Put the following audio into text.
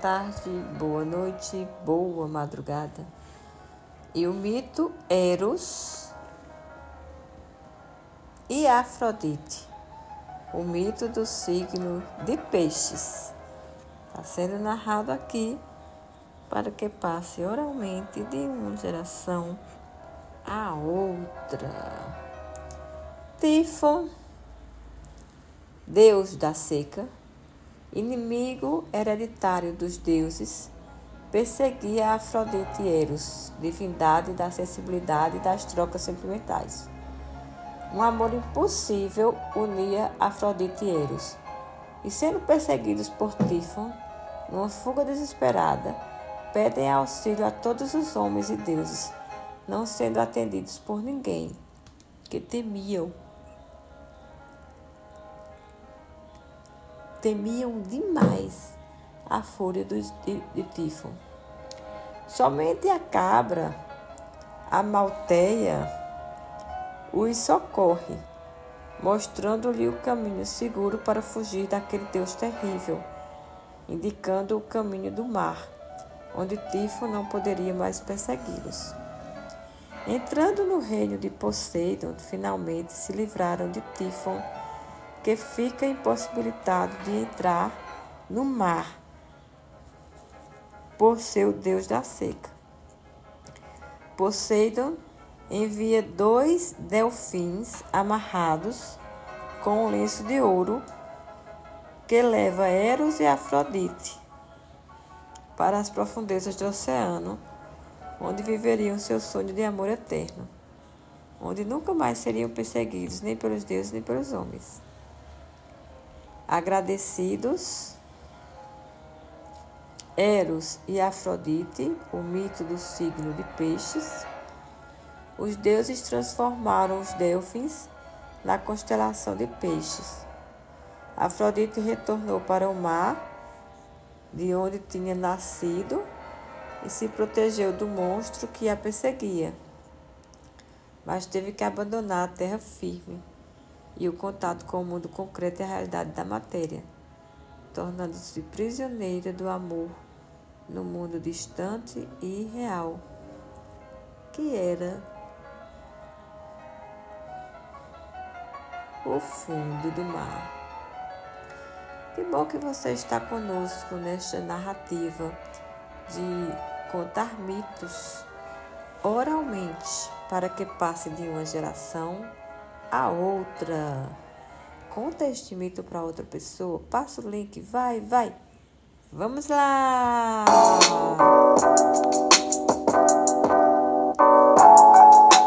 tarde, boa noite, boa madrugada. E o mito Eros e Afrodite, o mito do signo de Peixes, está sendo narrado aqui para que passe oralmente de uma geração a outra. Tifon, deus da seca inimigo hereditário dos deuses, perseguia Afrodite Eros, divindade da sensibilidade e das trocas sentimentais. Um amor impossível unia Afrodite e Eros, e sendo perseguidos por Tifon, numa fuga desesperada, pedem auxílio a todos os homens e deuses, não sendo atendidos por ninguém, que temiam temiam demais a fúria de, de Tifon. Somente a cabra, a malteia, os socorre, mostrando-lhe o caminho seguro para fugir daquele Deus terrível, indicando o caminho do mar, onde Tifon não poderia mais persegui-los. Entrando no reino de Poseidon, finalmente se livraram de Tifon que fica impossibilitado de entrar no mar por ser o deus da seca. Poseidon envia dois delfins amarrados com um lenço de ouro que leva Eros e Afrodite para as profundezas do oceano, onde viveriam seu sonho de amor eterno, onde nunca mais seriam perseguidos nem pelos deuses nem pelos homens agradecidos. Eros e Afrodite, o mito do signo de Peixes. Os deuses transformaram os Delfins na constelação de Peixes. Afrodite retornou para o mar, de onde tinha nascido, e se protegeu do monstro que a perseguia. Mas teve que abandonar a terra firme e o contato com o mundo concreto e a realidade da matéria, tornando-se prisioneira do amor no mundo distante e irreal, que era o fundo do mar. Que bom que você está conosco nesta narrativa de contar mitos oralmente para que passe de uma geração a outra. Conta este mito para outra pessoa. Passa o link, vai, vai. Vamos lá!